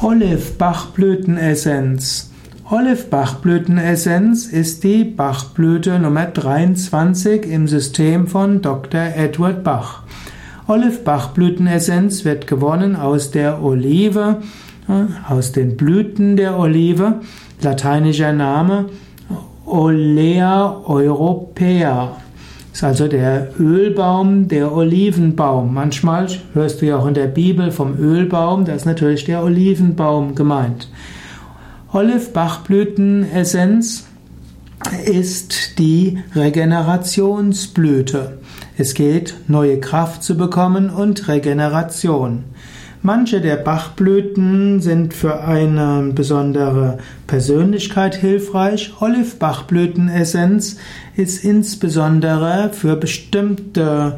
Olive-Bachblütenessenz. Olive-Bachblütenessenz ist die Bachblüte Nummer 23 im System von Dr. Edward Bach. Olive-Bachblütenessenz wird gewonnen aus der Olive, äh, aus den Blüten der Olive. Lateinischer Name Olea europea ist also der Ölbaum, der Olivenbaum. Manchmal hörst du ja auch in der Bibel vom Ölbaum, da ist natürlich der Olivenbaum gemeint. Olive-Bachblütenessenz ist die Regenerationsblüte. Es geht, neue Kraft zu bekommen und Regeneration. Manche der Bachblüten sind für eine besondere Persönlichkeit hilfreich. Olive-Bachblütenessenz ist insbesondere für bestimmte,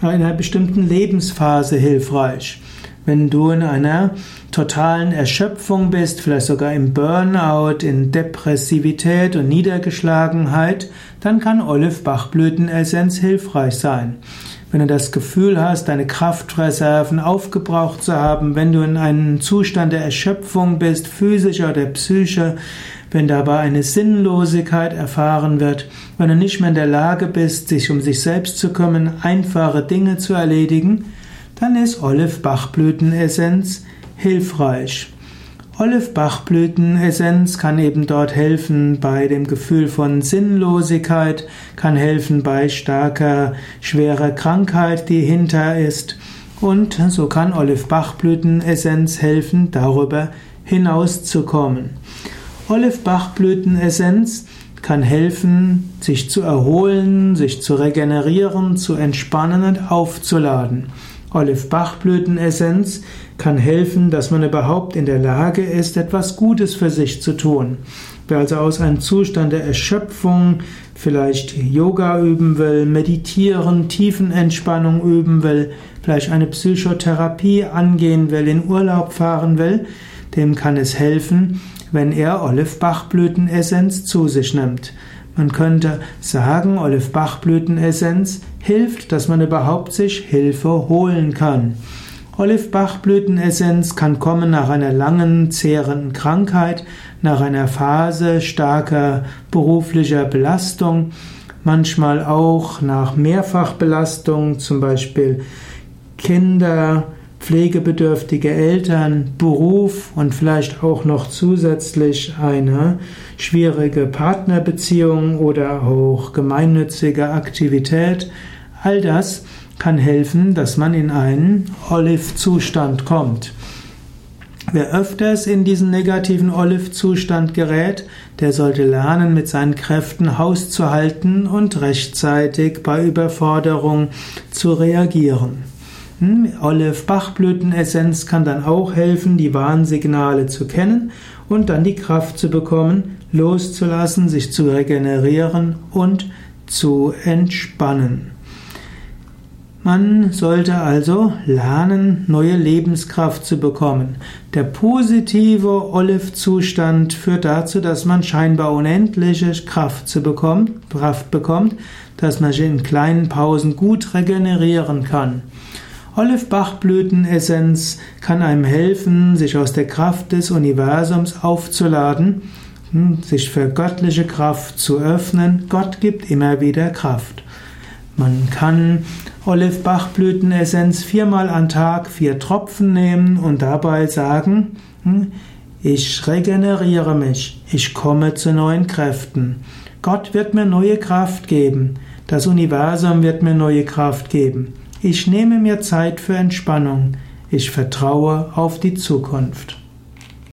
in einer bestimmten Lebensphase hilfreich. Wenn du in einer totalen Erschöpfung bist, vielleicht sogar im Burnout, in Depressivität und Niedergeschlagenheit, dann kann Olive-Bachblütenessenz hilfreich sein. Wenn du das Gefühl hast, deine Kraftreserven aufgebraucht zu haben, wenn du in einem Zustand der Erschöpfung bist, physischer oder psychischer, wenn dabei eine Sinnlosigkeit erfahren wird, wenn du nicht mehr in der Lage bist, sich um sich selbst zu kümmern, einfache Dinge zu erledigen, dann ist Olive-Bachblütenessenz hilfreich. Olive-Bachblütenessenz kann eben dort helfen bei dem Gefühl von Sinnlosigkeit, kann helfen bei starker, schwerer Krankheit, die hinter ist. Und so kann Olive-Bachblütenessenz helfen, darüber hinauszukommen. Olive-Bachblütenessenz kann helfen, sich zu erholen, sich zu regenerieren, zu entspannen und aufzuladen. Olive-Bachblütenessenz kann helfen, dass man überhaupt in der Lage ist, etwas Gutes für sich zu tun. Wer also aus einem Zustand der Erschöpfung vielleicht Yoga üben will, meditieren, Tiefenentspannung üben will, vielleicht eine Psychotherapie angehen will, in Urlaub fahren will, dem kann es helfen, wenn er Olive-Bachblütenessenz zu sich nimmt. Man könnte sagen, Olive-Bachblütenessenz hilft, dass man überhaupt sich Hilfe holen kann. Olive-Bachblütenessenz kann kommen nach einer langen, zehrenden Krankheit, nach einer Phase starker beruflicher Belastung, manchmal auch nach Mehrfachbelastung, zum Beispiel Kinder, pflegebedürftige Eltern, Beruf und vielleicht auch noch zusätzlich eine schwierige Partnerbeziehung oder auch gemeinnützige Aktivität. All das kann helfen, dass man in einen Olive-Zustand kommt. Wer öfters in diesen negativen Olive-Zustand gerät, der sollte lernen, mit seinen Kräften Haus zu halten und rechtzeitig bei Überforderung zu reagieren. Hm, Olive-Bachblütenessenz kann dann auch helfen, die Warnsignale zu kennen und dann die Kraft zu bekommen, loszulassen, sich zu regenerieren und zu entspannen. Man sollte also lernen, neue Lebenskraft zu bekommen. Der positive Olive-Zustand führt dazu, dass man scheinbar unendliche Kraft, zu bekommt, Kraft bekommt, dass man sich in kleinen Pausen gut regenerieren kann. Olive-Bachblütenessenz kann einem helfen, sich aus der Kraft des Universums aufzuladen, hm, sich für göttliche Kraft zu öffnen. Gott gibt immer wieder Kraft. Man kann Olive-Bachblütenessenz viermal am Tag vier Tropfen nehmen und dabei sagen, hm, ich regeneriere mich, ich komme zu neuen Kräften. Gott wird mir neue Kraft geben, das Universum wird mir neue Kraft geben. Ich nehme mir Zeit für Entspannung. Ich vertraue auf die Zukunft.